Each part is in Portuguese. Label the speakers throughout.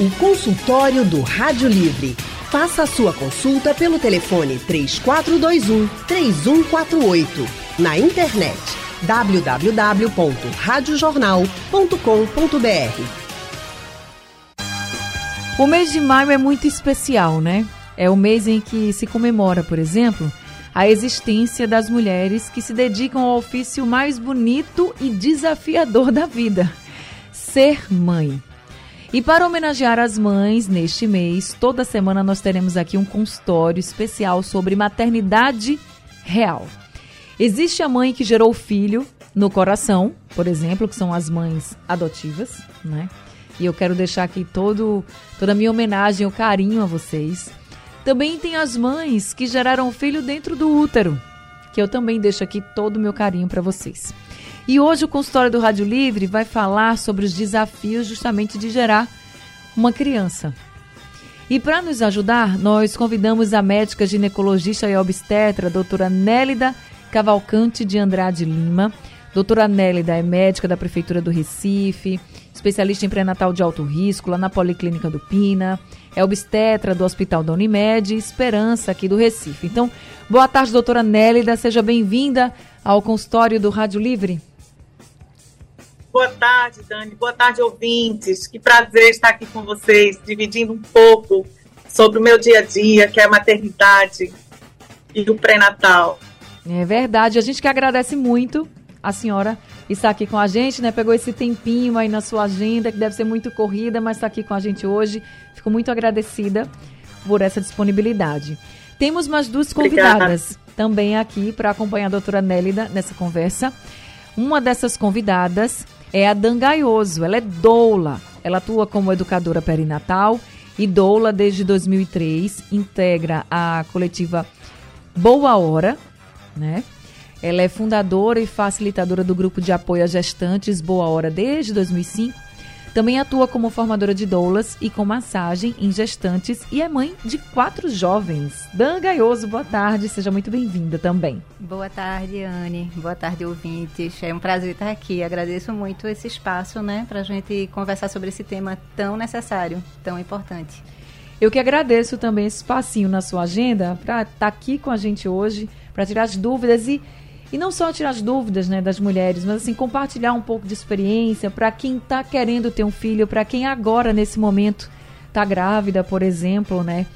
Speaker 1: O consultório do Rádio Livre. Faça a sua consulta pelo telefone 3421 3148. Na internet www.radiojornal.com.br.
Speaker 2: O mês de maio é muito especial, né? É o mês em que se comemora, por exemplo, a existência das mulheres que se dedicam ao ofício mais bonito e desafiador da vida: ser mãe. E para homenagear as mães neste mês, toda semana nós teremos aqui um consultório especial sobre maternidade real. Existe a mãe que gerou o filho no coração, por exemplo, que são as mães adotivas, né? E eu quero deixar aqui todo, toda a minha homenagem, o carinho a vocês. Também tem as mães que geraram o filho dentro do útero, que eu também deixo aqui todo o meu carinho para vocês. E hoje o consultório do Rádio Livre vai falar sobre os desafios justamente de gerar uma criança. E para nos ajudar, nós convidamos a médica ginecologista e obstetra, doutora Nélida Cavalcante de Andrade Lima. Doutora Nélida é médica da Prefeitura do Recife, especialista em pré-natal de alto risco lá na Policlínica do Pina é obstetra do Hospital da Unimed, Esperança, aqui do Recife. Então, boa tarde, doutora Nélida, seja bem-vinda ao consultório do Rádio Livre.
Speaker 3: Boa tarde, Dani. Boa tarde, ouvintes. Que prazer estar aqui com vocês, dividindo um pouco sobre o meu dia a dia, que é a maternidade e o pré-natal.
Speaker 2: É verdade. A gente que agradece muito a senhora estar aqui com a gente, né? Pegou esse tempinho aí na sua agenda, que deve ser muito corrida, mas está aqui com a gente hoje. Fico muito agradecida por essa disponibilidade. Temos mais duas convidadas Obrigada. também aqui para acompanhar a doutora Nélida nessa conversa. Uma dessas convidadas é a Dan Gaioso, ela é doula. Ela atua como educadora perinatal e doula desde 2003, integra a coletiva Boa Hora, né? Ela é fundadora e facilitadora do grupo de apoio a gestantes Boa Hora desde 2005. Também atua como formadora de doulas e com massagem em gestantes e é mãe de quatro jovens. Dan Gaioso, boa tarde, seja muito bem-vinda também.
Speaker 4: Boa tarde, Anne. Boa tarde, ouvintes. É um prazer estar aqui. Agradeço muito esse espaço, né, para a gente conversar sobre esse tema tão necessário, tão importante.
Speaker 2: Eu que agradeço também esse espacinho na sua agenda para estar tá aqui com a gente hoje, para tirar as dúvidas e e não só tirar as dúvidas né, das mulheres, mas assim, compartilhar um pouco de experiência para quem está querendo ter um filho, para quem agora, nesse momento, está grávida, por exemplo, né?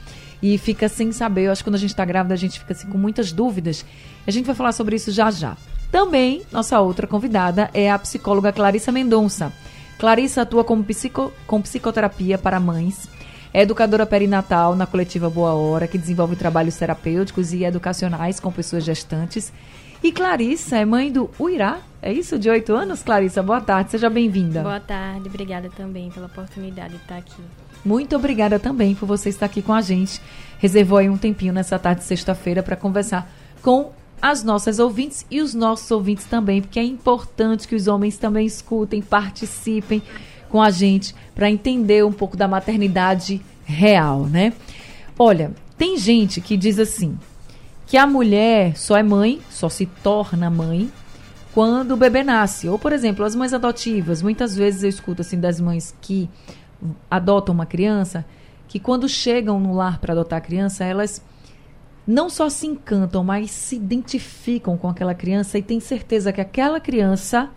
Speaker 2: E fica sem saber. Eu acho que quando a gente está grávida, a gente fica assim, com muitas dúvidas. A gente vai falar sobre isso já já. Também, nossa outra convidada é a psicóloga Clarissa Mendonça. Clarissa atua como psico, com psicoterapia para mães, é educadora perinatal na coletiva Boa Hora, que desenvolve trabalhos terapêuticos e educacionais com pessoas gestantes e Clarissa é mãe do Uirá, é isso? De oito anos, Clarissa? Boa tarde, seja bem-vinda.
Speaker 5: Boa tarde, obrigada também pela oportunidade de estar aqui.
Speaker 2: Muito obrigada também por você estar aqui com a gente. Reservou aí um tempinho nessa tarde de sexta-feira para conversar com as nossas ouvintes e os nossos ouvintes também, porque é importante que os homens também escutem, participem com a gente para entender um pouco da maternidade real, né? Olha, tem gente que diz assim: que a mulher só é mãe, só se torna mãe quando o bebê nasce. Ou, por exemplo, as mães adotivas. Muitas vezes eu escuto assim das mães que adotam uma criança, que quando chegam no lar para adotar a criança, elas não só se encantam, mas se identificam com aquela criança e têm certeza que aquela criança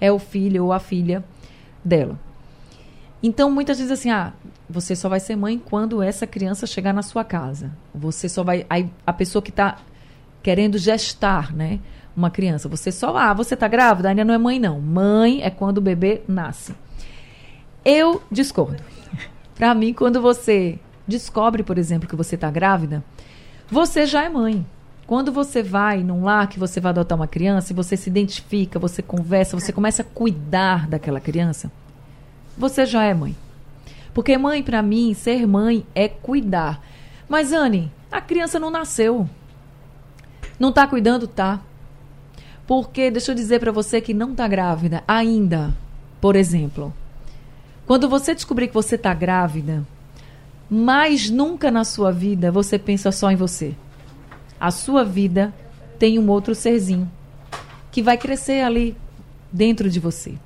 Speaker 2: é o filho ou a filha dela. Então, muitas vezes assim, ah, você só vai ser mãe quando essa criança chegar na sua casa. Você só vai. Aí, a pessoa que está querendo gestar, né? Uma criança. Você só. Ah, você está grávida? Ainda não é mãe, não. Mãe é quando o bebê nasce. Eu discordo. Para mim, quando você descobre, por exemplo, que você está grávida, você já é mãe. Quando você vai num lar que você vai adotar uma criança, e você se identifica, você conversa, você começa a cuidar daquela criança, você já é mãe. Porque mãe, para mim, ser mãe é cuidar. Mas, Anne, a criança não nasceu. Não tá cuidando? Tá. Porque, deixa eu dizer para você que não tá grávida ainda, por exemplo. Quando você descobrir que você tá grávida, mais nunca na sua vida você pensa só em você. A sua vida tem um outro serzinho que vai crescer ali dentro de você.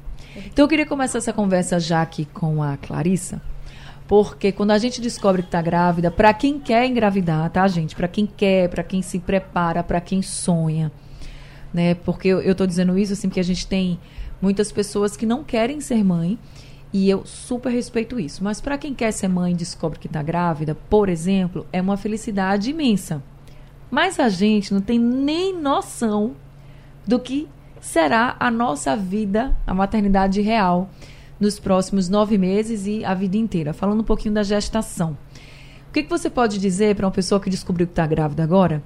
Speaker 2: Então eu queria começar essa conversa já aqui com a Clarissa, Porque quando a gente descobre que está grávida, para quem quer engravidar, tá, gente? Para quem quer, para quem se prepara, para quem sonha, né? Porque eu, tô dizendo isso assim, porque a gente tem muitas pessoas que não querem ser mãe e eu super respeito isso. Mas para quem quer ser mãe e descobre que está grávida, por exemplo, é uma felicidade imensa. Mas a gente não tem nem noção do que será a nossa vida, a maternidade real, nos próximos nove meses e a vida inteira. Falando um pouquinho da gestação. O que, que você pode dizer para uma pessoa que descobriu que está grávida agora?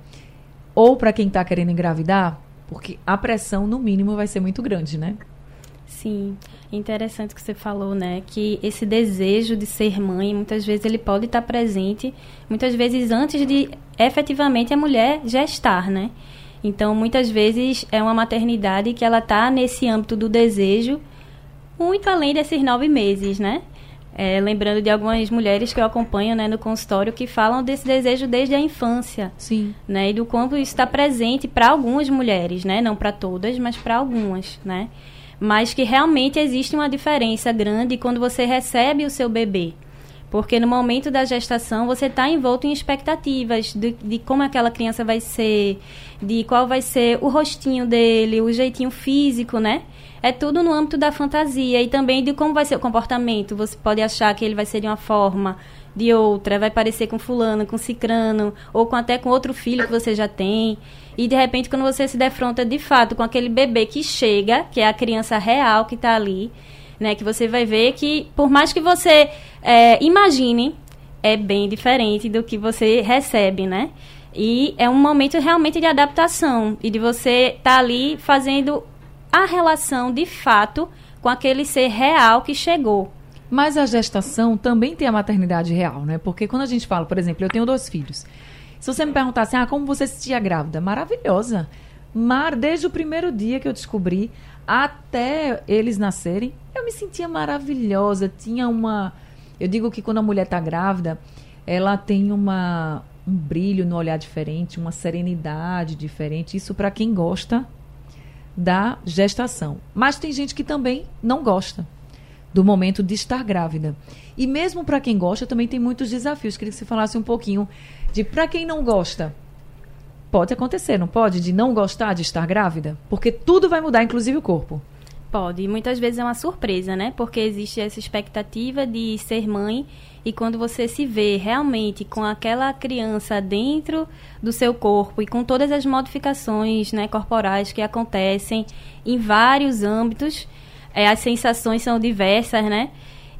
Speaker 2: Ou para quem está querendo engravidar? Porque a pressão, no mínimo, vai ser muito grande, né?
Speaker 5: Sim, interessante que você falou, né? Que esse desejo de ser mãe, muitas vezes ele pode estar presente, muitas vezes antes de efetivamente a mulher gestar, né? Então, muitas vezes é uma maternidade que ela está nesse âmbito do desejo, muito além desses nove meses, né? É, lembrando de algumas mulheres que eu acompanho né, no consultório que falam desse desejo desde a infância.
Speaker 2: Sim.
Speaker 5: Né, e do quanto isso está presente para algumas mulheres, né? Não para todas, mas para algumas, né? mas que realmente existe uma diferença grande quando você recebe o seu bebê. Porque no momento da gestação você está envolto em expectativas de, de, como aquela criança vai ser, de qual vai ser o rostinho dele, o jeitinho físico, né? É tudo no âmbito da fantasia e também de como vai ser o comportamento. Você pode achar que ele vai ser de uma forma, de outra, vai parecer com fulano, com cicrano, ou com até com outro filho que você já tem. E de repente, quando você se defronta de fato com aquele bebê que chega, que é a criança real que está ali, né? Que você vai ver que, por mais que você é, imagine, é bem diferente do que você recebe, né? E é um momento realmente de adaptação e de você estar tá ali fazendo a relação de fato com aquele ser real que chegou.
Speaker 2: Mas a gestação também tem a maternidade real, né? Porque quando a gente fala, por exemplo, eu tenho dois filhos. Se você me perguntasse, ah, como você se sentia grávida? Maravilhosa. Mar, desde o primeiro dia que eu descobri até eles nascerem, eu me sentia maravilhosa. Tinha uma. Eu digo que quando a mulher está grávida, ela tem uma, um brilho no olhar diferente, uma serenidade diferente. Isso para quem gosta da gestação. Mas tem gente que também não gosta do momento de estar grávida. E mesmo para quem gosta, também tem muitos desafios. Queria que você falasse um pouquinho de para quem não gosta. Pode acontecer, não pode? De não gostar de estar grávida? Porque tudo vai mudar, inclusive o corpo.
Speaker 5: Pode. E muitas vezes é uma surpresa, né? Porque existe essa expectativa de ser mãe e quando você se vê realmente com aquela criança dentro do seu corpo e com todas as modificações né, corporais que acontecem em vários âmbitos, é, as sensações são diversas, né?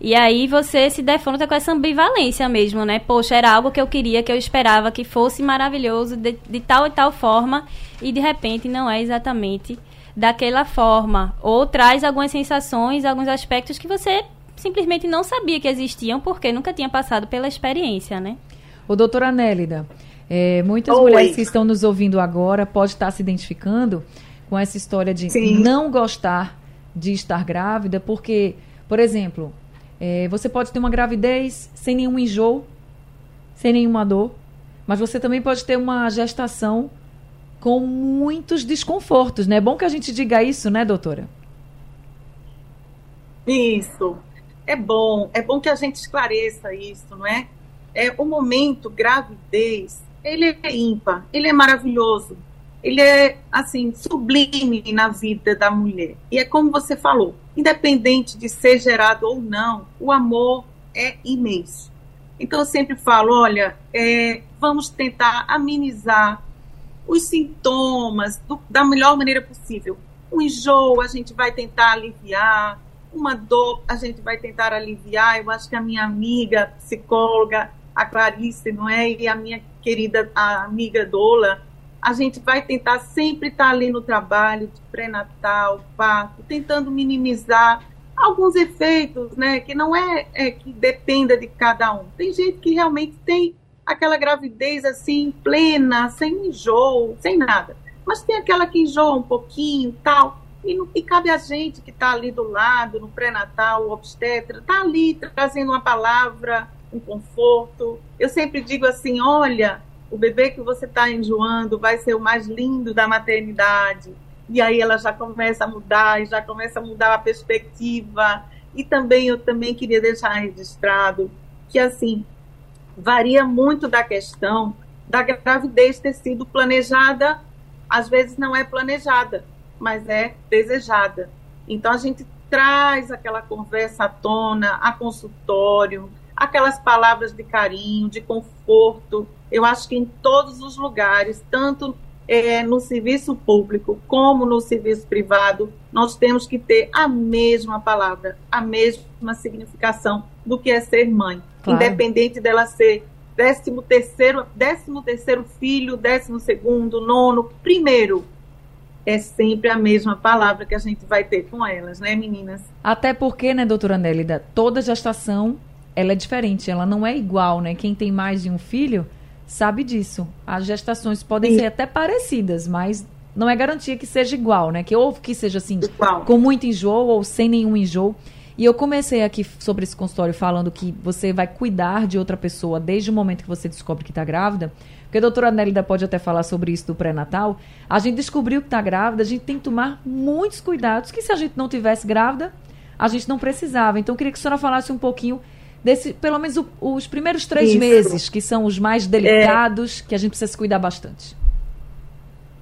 Speaker 5: E aí você se defronta com essa ambivalência mesmo, né? Poxa, era algo que eu queria, que eu esperava que fosse maravilhoso de, de tal e tal forma, e de repente não é exatamente daquela forma. Ou traz algumas sensações, alguns aspectos que você simplesmente não sabia que existiam, porque nunca tinha passado pela experiência, né?
Speaker 2: O doutora Nélida, é, muitas Oi. mulheres que estão nos ouvindo agora podem estar se identificando com essa história de Sim. não gostar de estar grávida, porque, por exemplo, é, você pode ter uma gravidez sem nenhum enjoo, sem nenhuma dor, mas você também pode ter uma gestação com muitos desconfortos, né? É bom que a gente diga isso, né, doutora?
Speaker 3: Isso. É bom, é bom que a gente esclareça isso, não é? É o momento gravidez, ele é ímpar, ele é maravilhoso ele é assim sublime na vida da mulher. E é como você falou, independente de ser gerado ou não, o amor é imenso. Então eu sempre falo, olha, é, vamos tentar amenizar os sintomas do, da melhor maneira possível. Um enjoo a gente vai tentar aliviar, uma dor a gente vai tentar aliviar. Eu acho que a minha amiga psicóloga, a Clarice, não é, e a minha querida a amiga Dola, a gente vai tentar sempre estar ali no trabalho de pré-natal, parto, tentando minimizar alguns efeitos, né, que não é, é, que dependa de cada um. Tem gente que realmente tem aquela gravidez assim plena, sem enjoo, sem nada. Mas tem aquela que enjoa um pouquinho, tal. E, e cabe a gente que está ali do lado, no pré-natal, obstetra, está ali trazendo uma palavra, um conforto. Eu sempre digo assim, olha, o bebê que você está enjoando vai ser o mais lindo da maternidade. E aí ela já começa a mudar, e já começa a mudar a perspectiva. E também eu também queria deixar registrado que assim varia muito da questão da gravidez ter sido planejada, às vezes não é planejada, mas é desejada. Então a gente traz aquela conversa à tona, a consultório, aquelas palavras de carinho, de conforto. Eu acho que em todos os lugares, tanto é, no serviço público como no serviço privado, nós temos que ter a mesma palavra, a mesma significação do que é ser mãe, claro. independente dela ser décimo terceiro, décimo terceiro filho, décimo segundo, nono, primeiro. É sempre a mesma palavra que a gente vai ter com elas, né, meninas?
Speaker 2: Até porque, né, doutora Nélida, toda gestação ela é diferente, ela não é igual, né? Quem tem mais de um filho sabe disso. As gestações podem Sim. ser até parecidas, mas não é garantia que seja igual, né? Que ou que seja assim, igual. com muito enjoo ou sem nenhum enjoo. E eu comecei aqui sobre esse consultório falando que você vai cuidar de outra pessoa desde o momento que você descobre que está grávida. Porque a doutora Nélida pode até falar sobre isso do pré-natal. A gente descobriu que está grávida, a gente tem que tomar muitos cuidados, que se a gente não tivesse grávida, a gente não precisava. Então, eu queria que a senhora falasse um pouquinho desse, pelo menos o, os primeiros três Isso. meses, que são os mais delicados, é. que a gente precisa se cuidar bastante.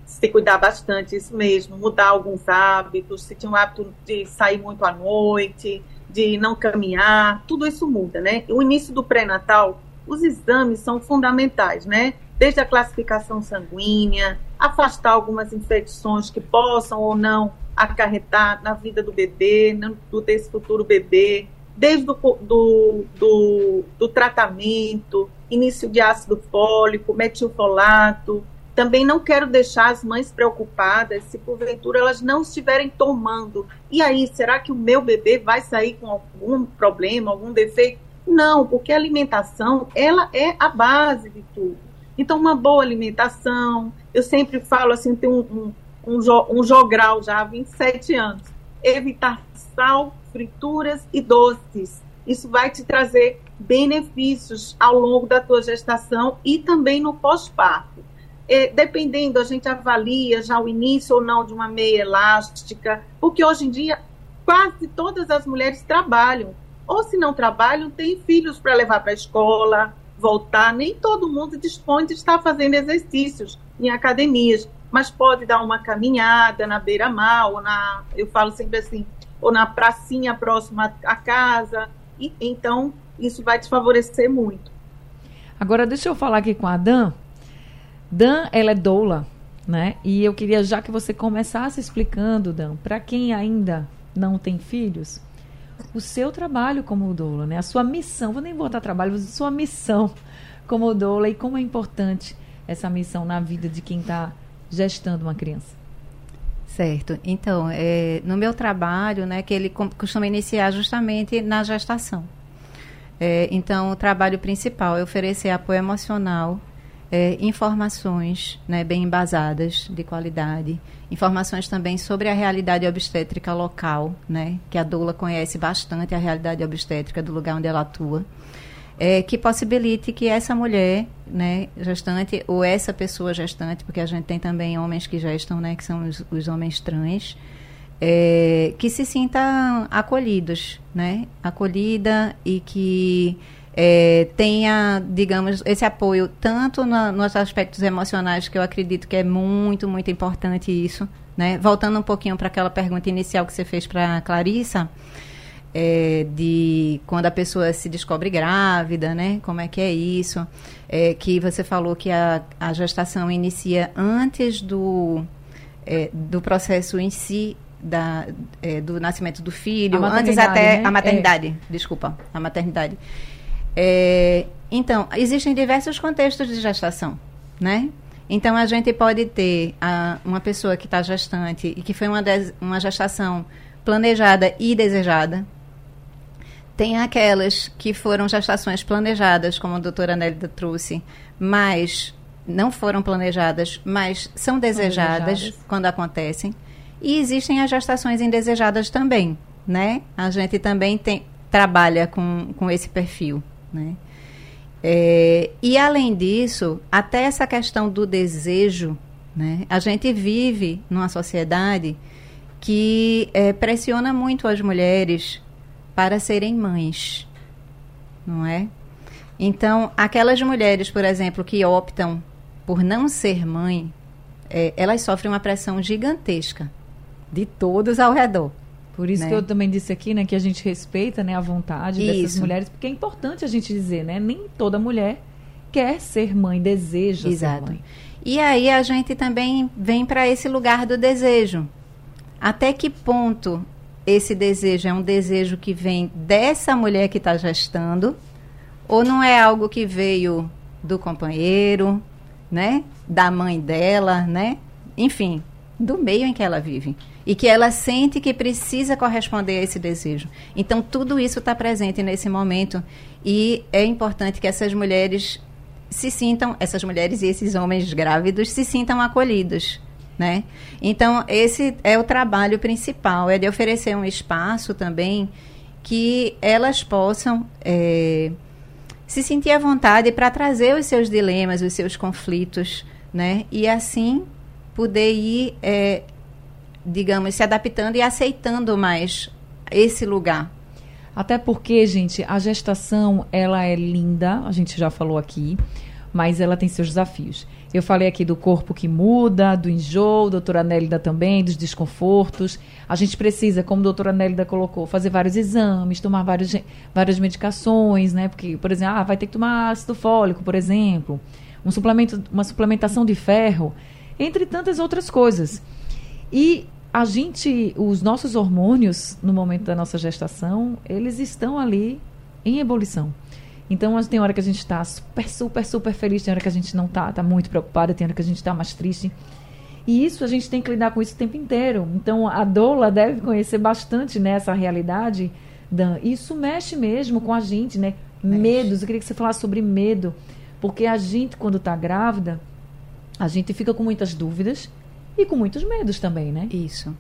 Speaker 3: Se cuidar bastante, isso mesmo. Mudar alguns hábitos, se tinha um hábito de sair muito à noite, de não caminhar, tudo isso muda, né? O início do pré-natal, os exames são fundamentais, né? Desde a classificação sanguínea, afastar algumas infecções que possam ou não acarretar na vida do bebê, no, desse futuro bebê, desde do, do, do, do tratamento, início de ácido fólico, metilfolato. Também não quero deixar as mães preocupadas se porventura elas não estiverem tomando. E aí, será que o meu bebê vai sair com algum problema, algum defeito? Não, porque a alimentação, ela é a base de tudo. Então, uma boa alimentação, eu sempre falo assim, tem um, um, um, um jogral já há 27 anos, evitar sal, frituras e doces. Isso vai te trazer benefícios ao longo da tua gestação e também no pós-parto. dependendo, a gente avalia já o início ou não de uma meia elástica, porque hoje em dia quase todas as mulheres trabalham. Ou se não trabalham, têm filhos para levar para a escola, voltar. Nem todo mundo dispõe de estar fazendo exercícios em academias, mas pode dar uma caminhada na beira-mar, ou na. Eu falo sempre assim, ou na pracinha próxima à casa. E, então, isso vai te favorecer muito.
Speaker 2: Agora, deixa eu falar aqui com a Dan. Dan, ela é doula, né? E eu queria já que você começasse explicando, Dan, para quem ainda não tem filhos, o seu trabalho como doula, né? A sua missão, vou nem botar trabalho, mas a sua missão como doula e como é importante essa missão na vida de quem está gestando uma criança.
Speaker 4: Certo. Então, é, no meu trabalho, né, que ele costuma iniciar justamente na gestação. É, então, o trabalho principal é oferecer apoio emocional, é, informações né, bem embasadas, de qualidade, informações também sobre a realidade obstétrica local, né, que a doula conhece bastante a realidade obstétrica do lugar onde ela atua é, que possibilite que essa mulher, né, gestante, ou essa pessoa gestante, porque a gente tem também homens que gestam, né, que são os, os homens trans, é, que se sinta acolhidos, né, acolhida e que é, tenha, digamos, esse apoio tanto na, nos aspectos emocionais, que eu acredito que é muito, muito importante isso, né, voltando um pouquinho para aquela pergunta inicial que você fez para a Clarissa, é, de quando a pessoa se descobre grávida, né? Como é que é isso? É, que você falou que a, a gestação inicia antes do, é, do processo em si da, é, do nascimento do filho, antes até né? a maternidade, é. desculpa, a maternidade. É, então, existem diversos contextos de gestação, né? Então, a gente pode ter a, uma pessoa que está gestante e que foi uma, des, uma gestação planejada e desejada, tem aquelas que foram gestações planejadas, como a doutora Nélida trouxe, mas não foram planejadas, mas são desejadas, desejadas, quando acontecem. E existem as gestações indesejadas também, né? A gente também tem, trabalha com, com esse perfil, né? É, e além disso, até essa questão do desejo, né? A gente vive numa sociedade que é, pressiona muito as mulheres para serem mães, não é? Então, aquelas mulheres, por exemplo, que optam por não ser mãe, é, elas sofrem uma pressão gigantesca de todos ao redor.
Speaker 2: Por isso
Speaker 4: né?
Speaker 2: que eu também disse aqui, né, que a gente respeita, né, a vontade
Speaker 4: Isso.
Speaker 2: dessas mulheres, porque é importante a gente dizer, né, nem toda mulher quer ser mãe, deseja
Speaker 4: Exato.
Speaker 2: ser mãe.
Speaker 4: E aí a gente também vem para esse lugar do desejo. Até que ponto esse desejo é um desejo que vem dessa mulher que está gestando, ou não é algo que veio do companheiro, né? Da mãe dela, né? Enfim, do meio em que ela vive. E que ela sente que precisa corresponder a esse desejo. Então, tudo isso está presente nesse momento. E é importante que essas mulheres se sintam, essas mulheres e esses homens grávidos se sintam acolhidos. Né? Então, esse é o trabalho principal, é de oferecer um espaço também que elas possam é, se sentir à vontade para trazer os seus dilemas, os seus conflitos, né? E assim poder ir, é, digamos, se adaptando e aceitando mais esse lugar.
Speaker 2: Até porque, gente, a gestação, ela é linda, a gente já falou aqui, mas ela tem seus desafios. Eu falei aqui do corpo que muda, do enjoo, doutora Nélida também, dos desconfortos. A gente precisa, como a doutora Nélida colocou, fazer vários exames, tomar vários, várias medicações, né? Porque, por exemplo, ah, vai ter que tomar ácido fólico, por exemplo, um suplemento, uma suplementação de ferro, entre tantas outras coisas. E a gente, os nossos hormônios, no momento da nossa gestação, eles estão ali em ebulição. Então, tem hora que a gente está super, super, super feliz, tem hora que a gente não está, está muito preocupada, tem hora que a gente está mais triste. E isso a gente tem que lidar com isso o tempo inteiro. Então, a doula deve conhecer bastante nessa realidade, Dan. Isso mexe mesmo com a gente, né?
Speaker 4: Mexe.
Speaker 2: Medos. Eu queria que você falasse sobre medo. Porque a gente, quando está grávida, a gente fica com muitas dúvidas e com muitos medos também, né?
Speaker 4: Isso.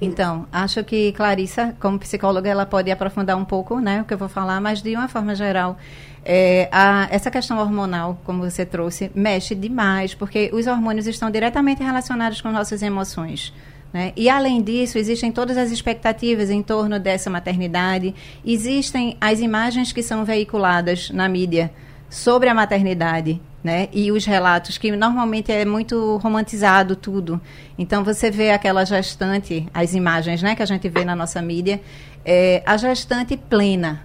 Speaker 4: Então, acho que Clarissa, como psicóloga, ela pode aprofundar um pouco, né, o que eu vou falar, mas de uma forma geral, é, a, essa questão hormonal, como você trouxe, mexe demais, porque os hormônios estão diretamente relacionados com nossas emoções. Né? E, além disso, existem todas as expectativas em torno dessa maternidade, existem as imagens que são veiculadas na mídia sobre a maternidade, né? E os relatos que normalmente é muito romantizado tudo. Então você vê aquela gestante, as imagens, né, que a gente vê na nossa mídia, é, a gestante plena,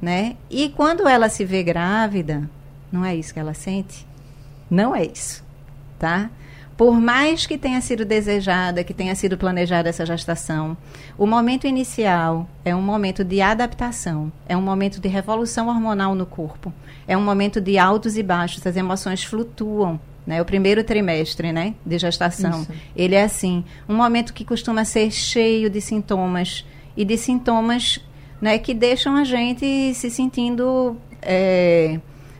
Speaker 4: né? E quando ela se vê grávida, não é isso que ela sente? Não é isso, tá? Por mais que tenha sido desejada, que tenha sido planejada essa gestação, o momento inicial é um momento de adaptação, é um momento de revolução hormonal no corpo, é um momento de altos e baixos, as emoções flutuam. Né? O primeiro trimestre né, de gestação,
Speaker 2: Isso.
Speaker 4: ele é assim, um momento que costuma ser cheio de sintomas, e de sintomas né, que deixam a gente se sentindo é,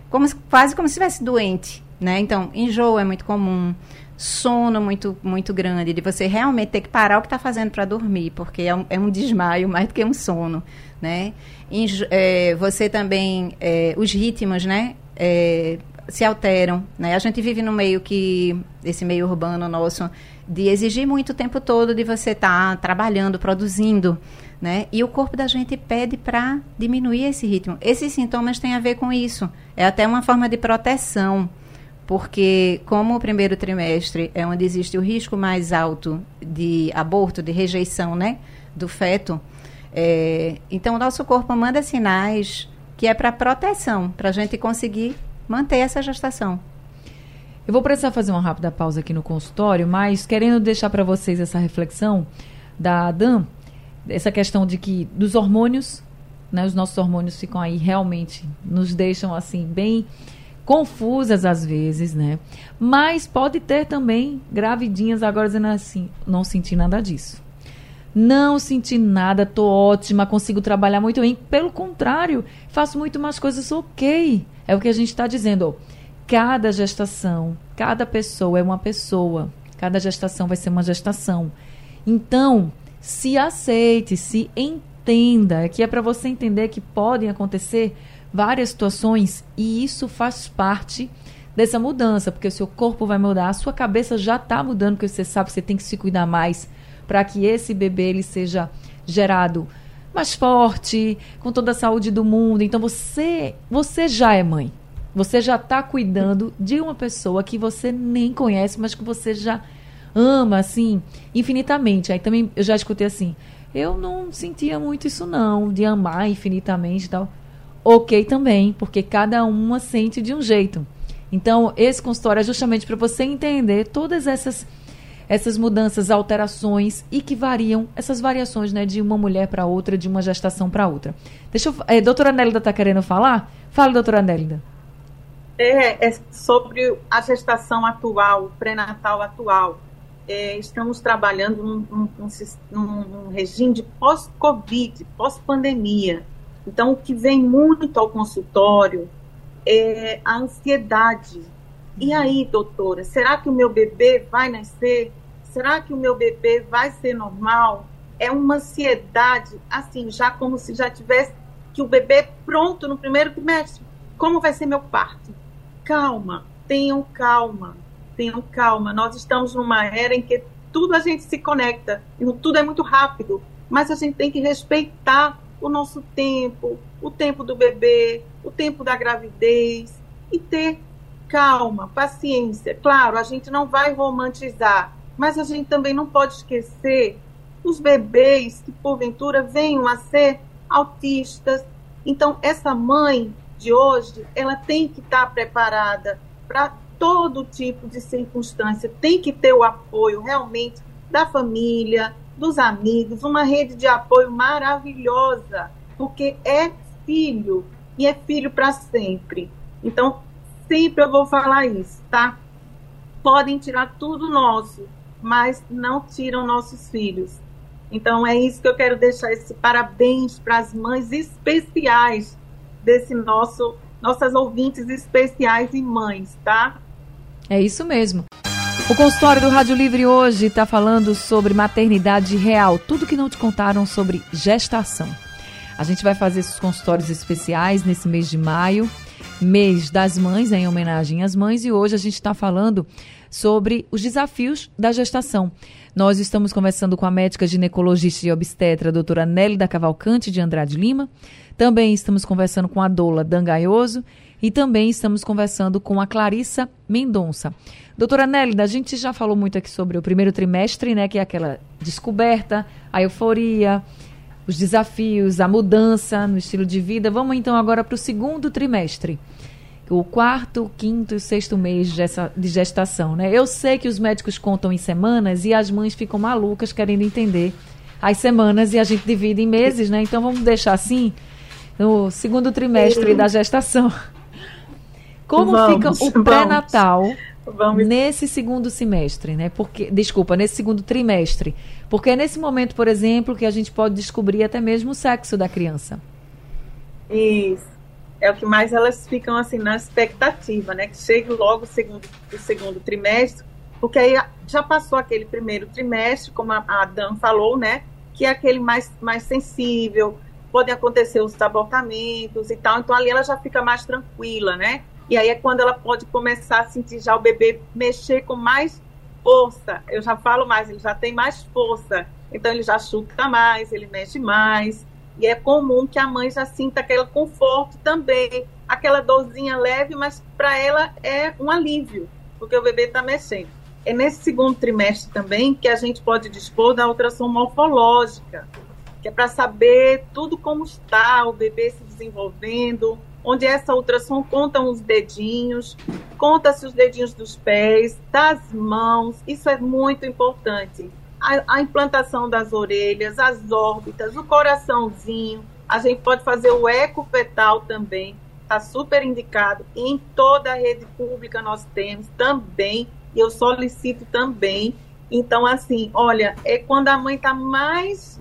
Speaker 4: como, quase como se estivesse doente. Né? Então, enjoo é muito comum, sono muito, muito grande, de você realmente ter que parar o que está fazendo para dormir, porque é um, é um, desmaio mais do que um sono, né? Enjo, é, você também, é, os ritmos, né? É, se alteram, né? A gente vive no meio que, esse meio urbano nosso, de exigir muito o tempo todo de você estar tá trabalhando, produzindo, né? E o corpo da gente pede para diminuir esse ritmo. Esses sintomas têm a ver com isso. É até uma forma de proteção, porque como o primeiro trimestre é onde existe o risco mais alto de aborto, de rejeição, né, do feto, é, então o nosso corpo manda sinais que é para proteção, para a gente conseguir manter essa gestação.
Speaker 2: Eu vou precisar fazer uma rápida pausa aqui no consultório, mas querendo deixar para vocês essa reflexão da Dan, essa questão de que dos hormônios, né, os nossos hormônios ficam aí realmente nos deixam assim bem confusas às vezes, né? Mas pode ter também gravidinhas agora dizendo assim, não senti nada disso. Não senti nada, tô ótima, consigo trabalhar muito bem. Pelo contrário, faço muito mais coisas ok. É o que a gente está dizendo. Cada gestação, cada pessoa é uma pessoa. Cada gestação vai ser uma gestação. Então, se aceite, se entenda, que é para você entender que podem acontecer várias situações e isso faz parte dessa mudança, porque o seu corpo vai mudar, a sua cabeça já está mudando, porque você sabe que você tem que se cuidar mais para que esse bebê ele seja gerado mais forte, com toda a saúde do mundo. Então você, você já é mãe. Você já está cuidando de uma pessoa que você nem conhece, mas que você já ama, assim, infinitamente. Aí também eu já escutei assim, eu não sentia muito isso não, de amar infinitamente e tal. Ok também, porque cada uma sente de um jeito. Então, esse consultório é justamente para você entender todas essas essas mudanças, alterações e que variam, essas variações, né, de uma mulher para outra, de uma gestação para outra. Deixa eu, é, doutora Nélida está querendo falar? Fala, doutora Nélida.
Speaker 3: É, é sobre a gestação atual, pré-natal atual. É, estamos trabalhando num, num, num, num regime de pós-Covid, pós-pandemia. Então, o que vem muito ao consultório é a ansiedade. E aí, doutora, será que o meu bebê vai nascer? Será que o meu bebê vai ser normal? É uma ansiedade, assim, já como se já tivesse que o bebê pronto no primeiro trimestre. Como vai ser meu parto? calma, tenham calma, tenham calma. Nós estamos numa era em que tudo a gente se conecta, tudo é muito rápido, mas a gente tem que respeitar o nosso tempo, o tempo do bebê, o tempo da gravidez e ter calma, paciência. Claro, a gente não vai romantizar, mas a gente também não pode esquecer os bebês que porventura venham a ser autistas. Então, essa mãe de hoje, ela tem que estar preparada para todo tipo de circunstância, tem que ter o apoio realmente da família, dos amigos, uma rede de apoio maravilhosa, porque é filho e é filho para sempre. Então, sempre eu vou falar isso, tá? Podem tirar tudo nosso, mas não tiram nossos filhos. Então, é isso que eu quero deixar esse parabéns para as mães especiais desse nosso nossas ouvintes especiais e mães, tá?
Speaker 2: É isso mesmo. O consultório do Rádio Livre hoje está falando sobre maternidade real, tudo que não te contaram sobre gestação. A gente vai fazer esses consultórios especiais nesse mês de maio, mês das mães, em homenagem às mães, e hoje a gente está falando sobre os desafios da gestação. Nós estamos conversando com a médica ginecologista e obstetra, doutora Nélida Cavalcante de Andrade Lima. Também estamos conversando com a Dola Dangaioso e também estamos conversando com a Clarissa Mendonça. Doutora Nélida, a gente já falou muito aqui sobre o primeiro trimestre, né, que é aquela descoberta, a euforia, os desafios, a mudança no estilo de vida. Vamos então agora para o segundo trimestre o quarto, quinto e sexto mês de gestação, né? Eu sei que os médicos contam em semanas e as mães ficam malucas querendo entender as semanas e a gente divide em meses, né? Então vamos deixar assim no segundo trimestre da gestação. Como vamos, fica o pré-natal nesse segundo semestre, né? Porque, desculpa, nesse segundo trimestre. Porque é nesse momento, por exemplo, que a gente pode descobrir até mesmo o sexo da criança.
Speaker 3: Isso é o que mais elas ficam assim na expectativa, né? Que chegue logo o segundo, o segundo trimestre, porque aí já passou aquele primeiro trimestre, como a, a Dan falou, né? Que é aquele mais, mais sensível, podem acontecer os abortamentos e tal, então ali ela já fica mais tranquila, né? E aí é quando ela pode começar a sentir já o bebê mexer com mais força. Eu já falo mais, ele já tem mais força. Então ele já chuta mais, ele mexe mais. E é comum que a mãe já sinta aquele conforto também, aquela dorzinha leve, mas para ela é um alívio, porque o bebê está mexendo. É nesse segundo trimestre também que a gente pode dispor da ultrassom morfológica, que é para saber tudo como está o bebê se desenvolvendo, onde essa ultrassom conta os dedinhos, conta-se os dedinhos dos pés, das mãos, isso é muito importante a, a implantação das orelhas, as órbitas, o coraçãozinho. A gente pode fazer o eco fetal também, está super indicado. Em toda a rede pública nós temos também, e eu solicito também. Então, assim, olha, é quando a mãe está mais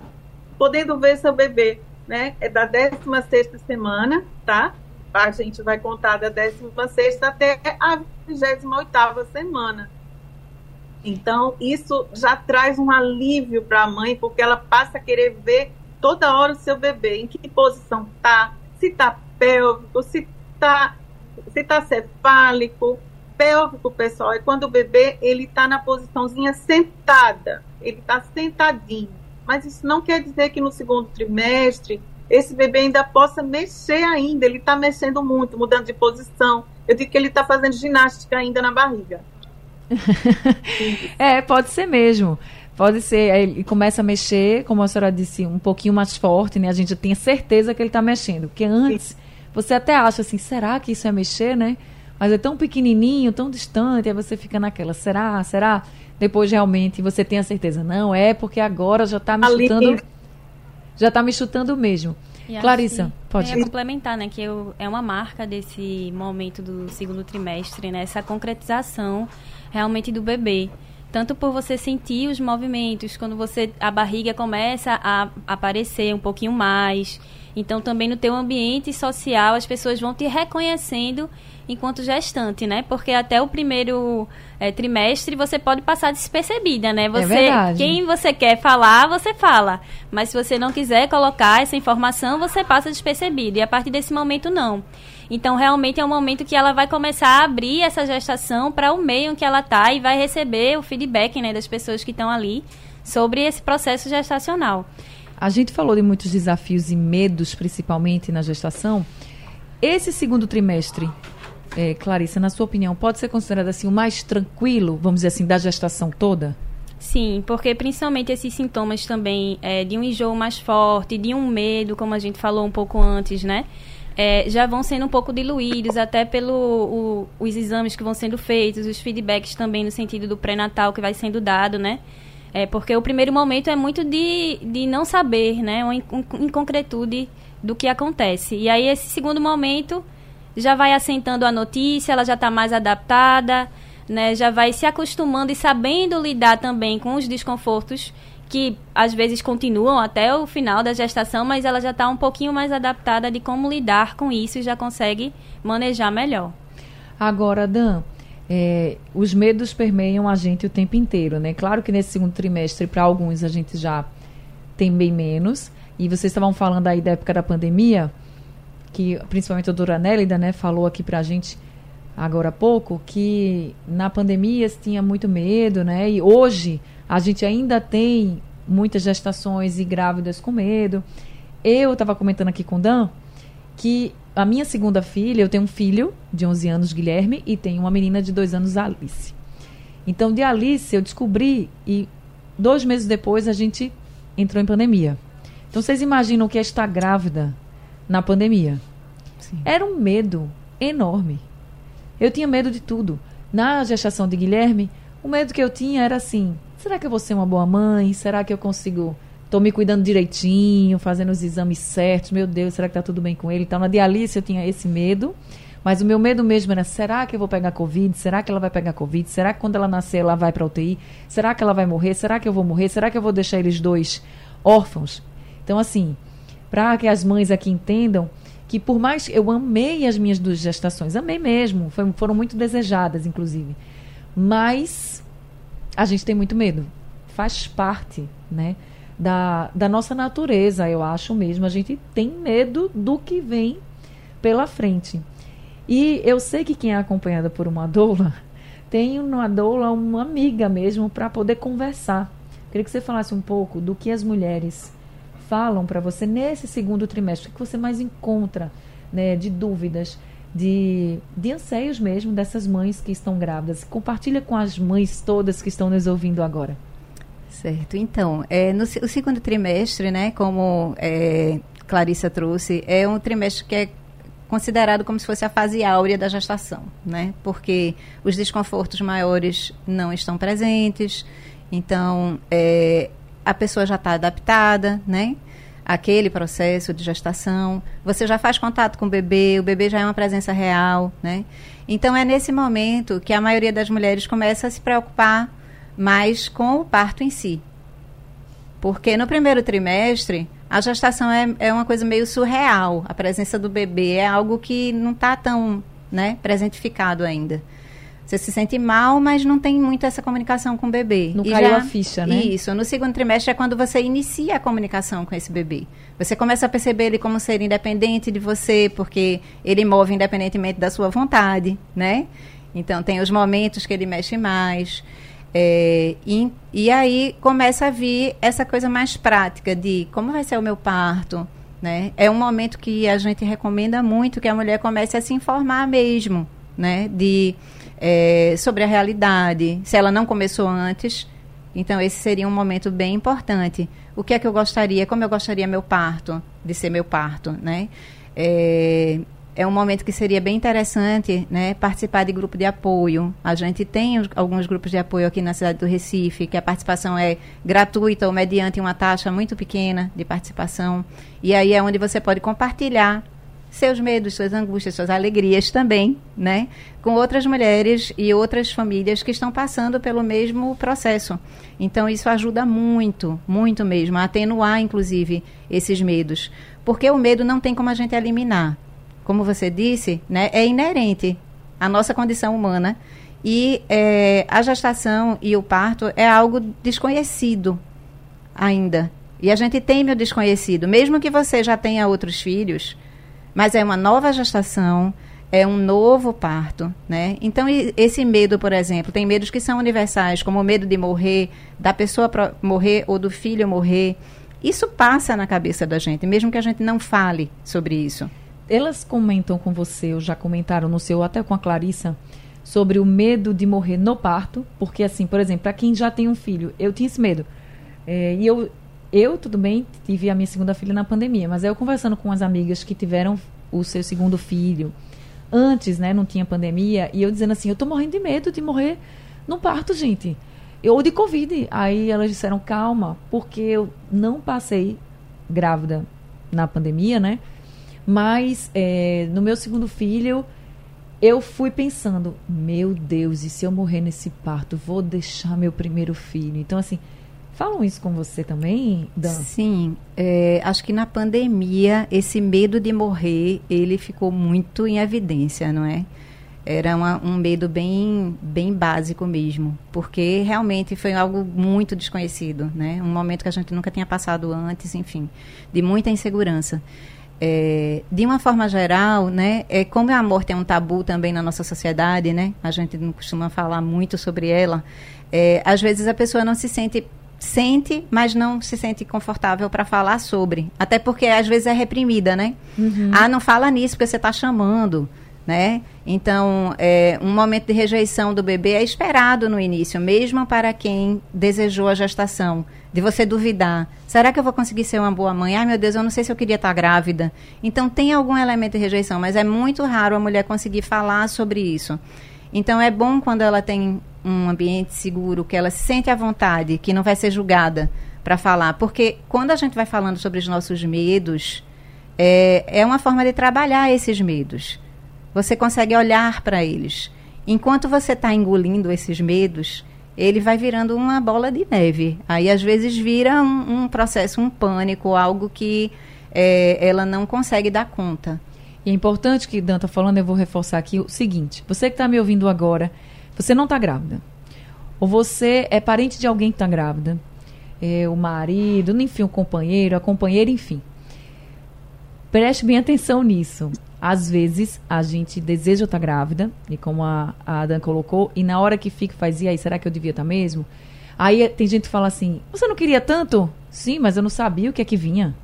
Speaker 3: podendo ver seu bebê, né? É da 16 semana, tá? A gente vai contar da 16 até a 28 semana. Então, isso já traz um alívio para a mãe, porque ela passa a querer ver toda hora o seu bebê, em que posição está, se está pélvico, se está se tá cefálico. Pélvico, pessoal, é quando o bebê ele está na posiçãozinha sentada, ele está sentadinho. mas isso não quer dizer que no segundo trimestre esse bebê ainda possa mexer ainda. Ele está mexendo muito, mudando de posição. Eu digo que ele está fazendo ginástica ainda na barriga.
Speaker 2: é, pode ser mesmo. Pode ser, ele começa a mexer, como a senhora disse, um pouquinho mais forte, né? A gente tem certeza que ele está mexendo. Porque antes, você até acha assim, será que isso é mexer, né? Mas é tão pequenininho, tão distante, aí você fica naquela, será, será? Depois realmente você tem a certeza, não, é porque agora já está me chutando, já está me chutando mesmo. E Clarissa, pode.
Speaker 5: Eu complementar, né, que eu, é uma marca desse momento do segundo trimestre, né, essa concretização realmente do bebê tanto por você sentir os movimentos, quando você a barriga começa a aparecer um pouquinho mais. Então também no teu ambiente social as pessoas vão te reconhecendo enquanto gestante, né? Porque até o primeiro é, trimestre você pode passar despercebida, né? É você,
Speaker 2: é
Speaker 5: quem você quer falar, você fala. Mas se você não quiser colocar essa informação, você passa despercebido. E a partir desse momento, não. Então, realmente é um momento que ela vai começar a abrir essa gestação para o meio em que ela está e vai receber o feedback né, das pessoas que estão ali sobre esse processo gestacional.
Speaker 2: A gente falou de muitos desafios e medos, principalmente na gestação. Esse segundo trimestre, é, Clarissa, na sua opinião, pode ser considerado assim o mais tranquilo, vamos dizer assim, da gestação toda?
Speaker 5: Sim, porque principalmente esses sintomas também é, de um enjoo mais forte, de um medo, como a gente falou um pouco antes, né? É, já vão sendo um pouco diluídos, até pelos exames que vão sendo feitos, os feedbacks também no sentido do pré-natal que vai sendo dado, né? É, porque o primeiro momento é muito de, de não saber, né? Uma inconcretude do que acontece. E aí esse segundo momento já vai assentando a notícia, ela já está mais adaptada, né? Já vai se acostumando e sabendo lidar também com os desconfortos que às vezes continuam até o final da gestação, mas ela já está um pouquinho mais adaptada de como lidar com isso e já consegue manejar melhor.
Speaker 2: Agora, Dan, é, os medos permeiam a gente o tempo inteiro, né? Claro que nesse segundo trimestre, para alguns, a gente já tem bem menos. E vocês estavam falando aí da época da pandemia que principalmente a doutora Nélida, né, falou aqui para a gente agora há pouco, que na pandemia se tinha muito medo, né, e hoje a gente ainda tem muitas gestações e grávidas com medo. Eu estava comentando aqui com o Dan que a minha segunda filha, eu tenho um filho de 11 anos, Guilherme, e tenho uma menina de 2 anos, Alice. Então, de Alice, eu descobri e dois meses depois a gente entrou em pandemia. Então, vocês imaginam o que é estar grávida na pandemia. Sim. Era um medo enorme. Eu tinha medo de tudo. Na gestação de Guilherme, o medo que eu tinha era assim: será que eu vou ser uma boa mãe? Será que eu consigo. Estou me cuidando direitinho, fazendo os exames certos. Meu Deus, será que está tudo bem com ele? Então, na diálise eu tinha esse medo. Mas o meu medo mesmo era: será que eu vou pegar Covid? Será que ela vai pegar Covid? Será que quando ela nascer ela vai para UTI? Será que ela vai morrer? Será que eu vou morrer? Será que eu vou deixar eles dois órfãos? Então, assim, para que as mães aqui entendam que por mais eu amei as minhas duas gestações, amei mesmo, foi, foram muito desejadas, inclusive, mas a gente tem muito medo, faz parte, né, da, da nossa natureza, eu acho mesmo, a gente tem medo do que vem pela frente. E eu sei que quem é acompanhada por uma doula tem uma doula uma amiga mesmo para poder conversar. Queria que você falasse um pouco do que as mulheres falam para você nesse segundo trimestre? O que você mais encontra né, de dúvidas, de, de anseios mesmo dessas mães que estão grávidas? Compartilha com as mães todas que estão nos ouvindo agora.
Speaker 4: Certo. Então, é, no o segundo trimestre, né, como é, Clarissa trouxe, é um trimestre que é considerado como se fosse a fase áurea da gestação, né? Porque os desconfortos maiores não estão presentes, então é, a pessoa já está adaptada, né? Aquele processo de gestação, você já faz contato com o bebê, o bebê já é uma presença real, né? Então é nesse momento que a maioria das mulheres começa a se preocupar mais com o parto em si. Porque no primeiro trimestre, a gestação é, é uma coisa meio surreal. A presença do bebê é algo que não está tão né, presentificado ainda. Você se sente mal, mas não tem muito essa comunicação com o bebê.
Speaker 2: Não e caiu já, a ficha, né?
Speaker 4: Isso. No segundo trimestre é quando você inicia a comunicação com esse bebê. Você começa a perceber ele como ser independente de você, porque ele move independentemente da sua vontade, né? Então, tem os momentos que ele mexe mais. É, e, e aí começa a vir essa coisa mais prática de como vai ser o meu parto, né? É um momento que a gente recomenda muito que a mulher comece a se informar mesmo, né? De, é, sobre a realidade, se ela não começou antes. Então, esse seria um momento bem importante. O que é que eu gostaria, como eu gostaria meu parto, de ser meu parto, né? É, é um momento que seria bem interessante né, participar de grupo de apoio. A gente tem alguns grupos de apoio aqui na cidade do Recife, que a participação é gratuita ou mediante uma taxa muito pequena de participação. E aí é onde você pode compartilhar seus medos, suas angústias, suas alegrias também, né? Com outras mulheres e outras famílias que estão passando pelo mesmo processo. Então, isso ajuda muito, muito mesmo, a atenuar, inclusive, esses medos. Porque o medo não tem como a gente eliminar como você disse, né, é inerente à nossa condição humana. E é, a gestação e o parto é algo desconhecido ainda. E a gente teme o desconhecido, mesmo que você já tenha outros filhos, mas é uma nova gestação, é um novo parto, né? Então esse medo, por exemplo, tem medos que são universais, como o medo de morrer, da pessoa morrer ou do filho morrer. Isso passa na cabeça da gente, mesmo que a gente não fale sobre isso
Speaker 2: elas comentam com você, ou já comentaram no seu, até com a Clarissa, sobre o medo de morrer no parto, porque assim, por exemplo, para quem já tem um filho, eu tinha esse medo. É, e eu, eu, tudo bem, tive a minha segunda filha na pandemia, mas eu conversando com as amigas que tiveram o seu segundo filho, antes, né, não tinha pandemia, e eu dizendo assim, eu tô morrendo de medo de morrer no parto, gente. Ou de Covid. Aí elas disseram, calma, porque eu não passei grávida na pandemia, né? Mas é, no meu segundo filho, eu fui pensando, meu Deus, e se eu morrer nesse parto, vou deixar meu primeiro filho. Então, assim, falam isso com você também, Dan?
Speaker 4: Sim, é, acho que na pandemia esse medo de morrer, ele ficou muito em evidência, não é? Era uma, um medo bem, bem básico mesmo, porque realmente foi algo muito desconhecido, né? Um momento que a gente nunca tinha passado antes, enfim, de muita insegurança. É, de uma forma geral, né, é, como a morte é um tabu também na nossa sociedade, né, a gente não costuma falar muito sobre ela, é, às vezes a pessoa não se sente sente, mas não se sente confortável para falar sobre, até porque às vezes é reprimida, né? Uhum. Ah, não fala nisso porque você está chamando, né? Então, é, um momento de rejeição do bebê é esperado no início, mesmo para quem desejou a gestação de você duvidar. Será que eu vou conseguir ser uma boa mãe? Ai, meu Deus, eu não sei se eu queria estar grávida. Então, tem algum elemento de rejeição, mas é muito raro a mulher conseguir falar sobre isso. Então, é bom quando ela tem um ambiente seguro, que ela se sente à vontade, que não vai ser julgada para falar. Porque quando a gente vai falando sobre os nossos medos, é, é uma forma de trabalhar esses medos. Você consegue olhar para eles. Enquanto você está engolindo esses medos, ele vai virando uma bola de neve. Aí, às vezes, vira um, um processo, um pânico, algo que é, ela não consegue dar conta.
Speaker 2: E é importante que Dan está falando, eu vou reforçar aqui o seguinte: você que está me ouvindo agora, você não está grávida. Ou você é parente de alguém que está grávida. É, o marido, enfim, o companheiro, a companheira, enfim. Preste bem atenção nisso. Às vezes a gente deseja estar grávida, e como a, a Adam colocou, e na hora que fica, faz, e aí, será que eu devia estar mesmo? Aí tem gente que fala assim: você não queria tanto? Sim, mas eu não sabia o que é que vinha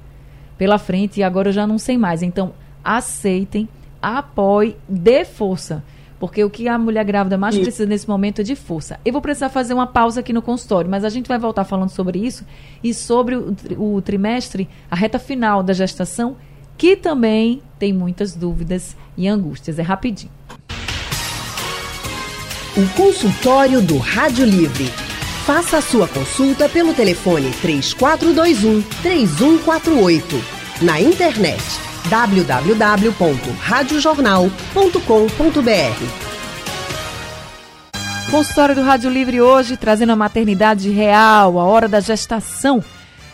Speaker 2: pela frente e agora eu já não sei mais. Então, aceitem, apoiem, dê força. Porque o que a mulher grávida mais isso. precisa nesse momento é de força. Eu vou precisar fazer uma pausa aqui no consultório, mas a gente vai voltar falando sobre isso e sobre o, o trimestre, a reta final da gestação que também tem muitas dúvidas e angústias. É rapidinho.
Speaker 1: O consultório do Rádio Livre. Faça a sua consulta pelo telefone 3421 3148. Na internet www.radiojornal.com.br.
Speaker 2: Consultório do Rádio Livre hoje trazendo a maternidade real, a hora da gestação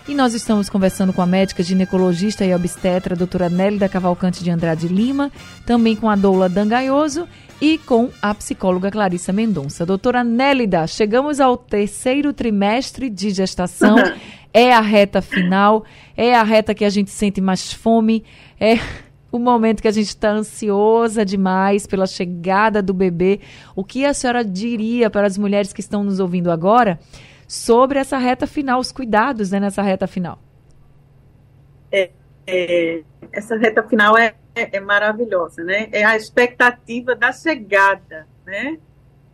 Speaker 2: e nós estamos conversando com a médica ginecologista e obstetra, doutora Nélida Cavalcante de Andrade Lima, também com a doula Dangaioso e com a psicóloga Clarissa Mendonça. Doutora Nélida, chegamos ao terceiro trimestre de gestação, é a reta final, é a reta que a gente sente mais fome, é o momento que a gente está ansiosa demais pela chegada do bebê. O que a senhora diria para as mulheres que estão nos ouvindo agora sobre essa reta final, os cuidados né, nessa reta final?
Speaker 3: É, é, essa reta final é, é, é, maravilhosa, né? É a expectativa da chegada, né?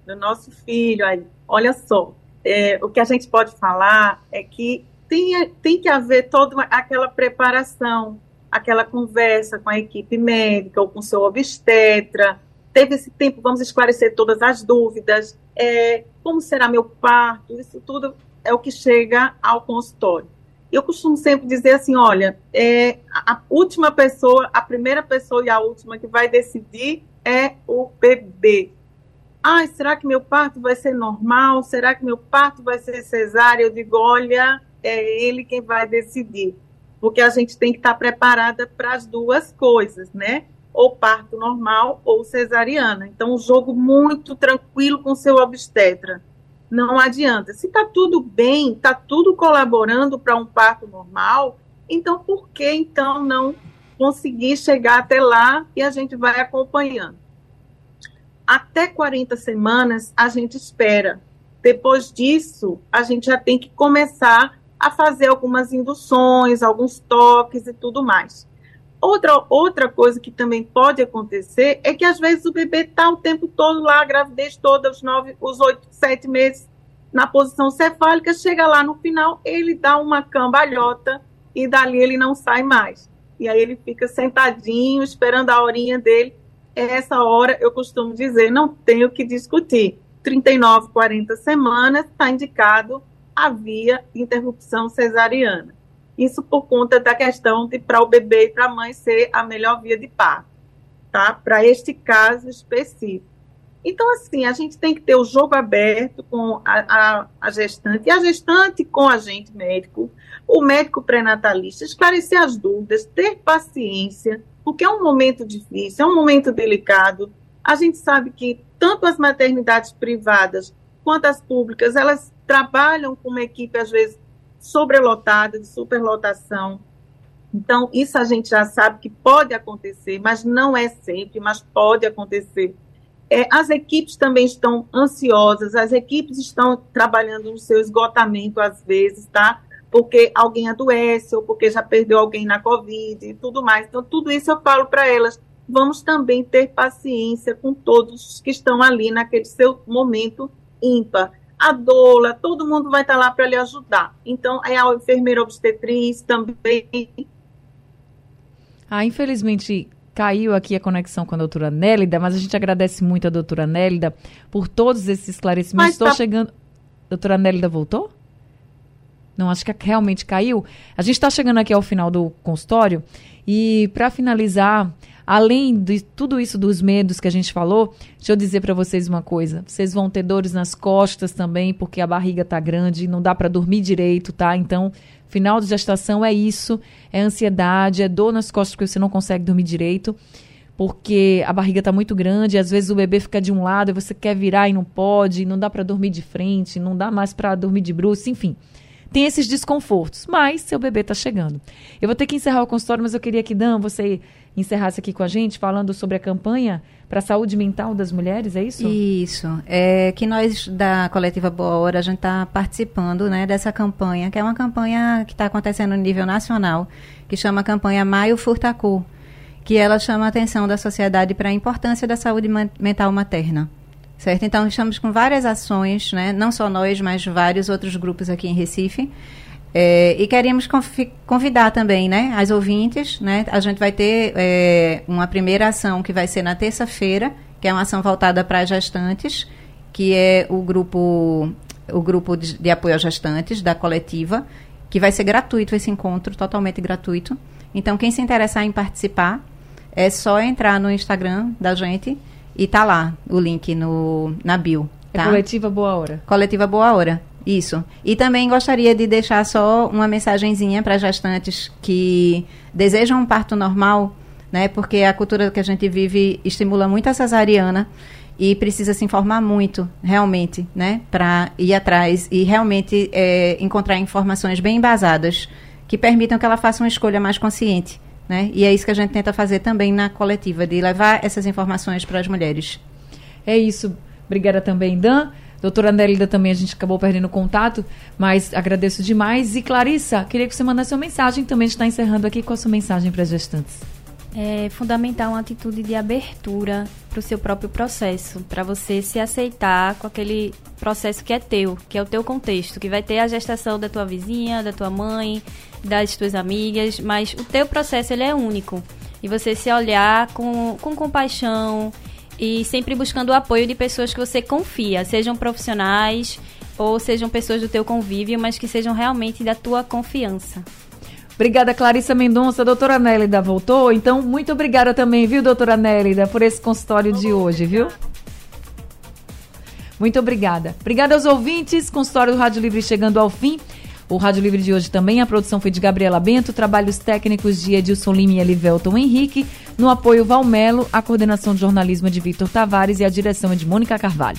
Speaker 3: Do nosso filho. Aí, olha só, é, o que a gente pode falar é que tem, tem que haver toda aquela preparação, aquela conversa com a equipe médica ou com seu obstetra. Teve esse tempo, vamos esclarecer todas as dúvidas. É, como será meu parto? Isso tudo é o que chega ao consultório. Eu costumo sempre dizer assim: olha, é, a última pessoa, a primeira pessoa e a última que vai decidir é o bebê. Ai, será que meu parto vai ser normal? Será que meu parto vai ser cesárea? Eu digo: olha, é ele quem vai decidir porque a gente tem que estar preparada para as duas coisas, né? Ou parto normal ou cesariana. Então, um jogo muito tranquilo com seu obstetra. Não adianta. Se está tudo bem, está tudo colaborando para um parto normal, então por que então não conseguir chegar até lá e a gente vai acompanhando? Até 40 semanas a gente espera. Depois disso, a gente já tem que começar a fazer algumas induções, alguns toques e tudo mais. Outra, outra coisa que também pode acontecer é que às vezes o bebê está o tempo todo lá, a gravidez toda, os nove, os oito, sete meses na posição cefálica, chega lá no final, ele dá uma cambalhota e dali ele não sai mais. E aí ele fica sentadinho, esperando a horinha dele. Essa hora, eu costumo dizer, não tenho que discutir. 39, 40 semanas está indicado havia interrupção cesariana. Isso por conta da questão de para o bebê e para a mãe ser a melhor via de parto, tá? Para este caso específico. Então, assim, a gente tem que ter o jogo aberto com a, a, a gestante, e a gestante com o agente médico, o médico pré-natalista, esclarecer as dúvidas, ter paciência, porque é um momento difícil, é um momento delicado. A gente sabe que tanto as maternidades privadas quanto as públicas, elas trabalham com uma equipe, às vezes, sobrelotada, de superlotação. Então, isso a gente já sabe que pode acontecer, mas não é sempre, mas pode acontecer. É, as equipes também estão ansiosas, as equipes estão trabalhando no seu esgotamento, às vezes, tá? Porque alguém adoece ou porque já perdeu alguém na Covid e tudo mais. Então, tudo isso eu falo para elas. Vamos também ter paciência com todos que estão ali naquele seu momento ímpar a doula, todo mundo vai estar lá para lhe ajudar. Então, é a enfermeira obstetriz também.
Speaker 2: Ah, infelizmente caiu aqui a conexão com a doutora Nélida, mas a gente agradece muito a doutora Nélida por todos esses esclarecimentos. Estou tá... chegando. Doutora Nélida voltou? Não, acho que realmente caiu. A gente está chegando aqui ao final do consultório e, para finalizar, Além de tudo isso dos medos que a gente falou, deixa eu dizer para vocês uma coisa. Vocês vão ter dores nas costas também, porque a barriga tá grande, não dá para dormir direito, tá? Então, final de gestação é isso, é ansiedade, é dor nas costas porque você não consegue dormir direito, porque a barriga tá muito grande, às vezes o bebê fica de um lado e você quer virar e não pode, não dá para dormir de frente, não dá mais para dormir de bruxo, enfim tem esses desconfortos, mas seu bebê está chegando. Eu vou ter que encerrar o consultório, mas eu queria que, Dan, você encerrasse aqui com a gente, falando sobre a campanha para a saúde mental das mulheres, é isso?
Speaker 4: Isso. É que nós, da Coletiva Boa Hora, a gente está participando né, dessa campanha, que é uma campanha que está acontecendo no nível nacional, que chama campanha Maio Furtacu, que ela chama a atenção da sociedade para a importância da saúde mental materna. Certo? Então, estamos com várias ações, né? não só nós, mas vários outros grupos aqui em Recife. É, e queríamos convidar também né, as ouvintes. Né? A gente vai ter é, uma primeira ação que vai ser na terça-feira, que é uma ação voltada para gestantes, que é o grupo, o grupo de, de apoio às gestantes da coletiva, que vai ser gratuito esse encontro, totalmente gratuito. Então, quem se interessar em participar, é só entrar no Instagram da gente e tá lá o link no, na bio.
Speaker 2: É tá? É Coletiva Boa Hora.
Speaker 4: Coletiva Boa Hora. Isso. E também gostaria de deixar só uma mensagenzinha para gestantes que desejam um parto normal, né? Porque a cultura que a gente vive estimula muito a cesariana e precisa se informar muito, realmente, né? Para ir atrás e realmente é, encontrar informações bem embasadas que permitam que ela faça uma escolha mais consciente Né? E é isso que a gente tenta fazer também na coletiva, de levar essas informações para as mulheres.
Speaker 2: É isso. Obrigada também, Dan. Doutora Nélida também a gente acabou perdendo contato, mas agradeço demais. E Clarissa, queria que você mandasse uma mensagem também. A gente está encerrando aqui com a sua mensagem para as gestantes.
Speaker 5: É fundamental uma atitude de abertura para o seu próprio processo, para você se aceitar com aquele processo que é teu, que é o teu contexto, que vai ter a gestação da tua vizinha, da tua mãe, das tuas amigas, mas o teu processo ele é único. E você se olhar com, com compaixão e sempre buscando o apoio de pessoas que você confia, sejam profissionais ou sejam pessoas do teu convívio, mas que sejam realmente da tua confiança.
Speaker 2: Obrigada, Clarissa Mendonça. Doutora Nélida voltou? Então, muito obrigada também, viu, doutora Nélida, por esse consultório de hoje, viu? Muito obrigada. Obrigada aos ouvintes. Consultório do Rádio Livre chegando ao fim. O Rádio Livre de hoje também, a produção foi de Gabriela Bento, trabalhos técnicos de Edilson Lima e Elivelton Henrique, no apoio Valmelo, a coordenação de jornalismo de Vitor Tavares e a direção é de Mônica Carvalho.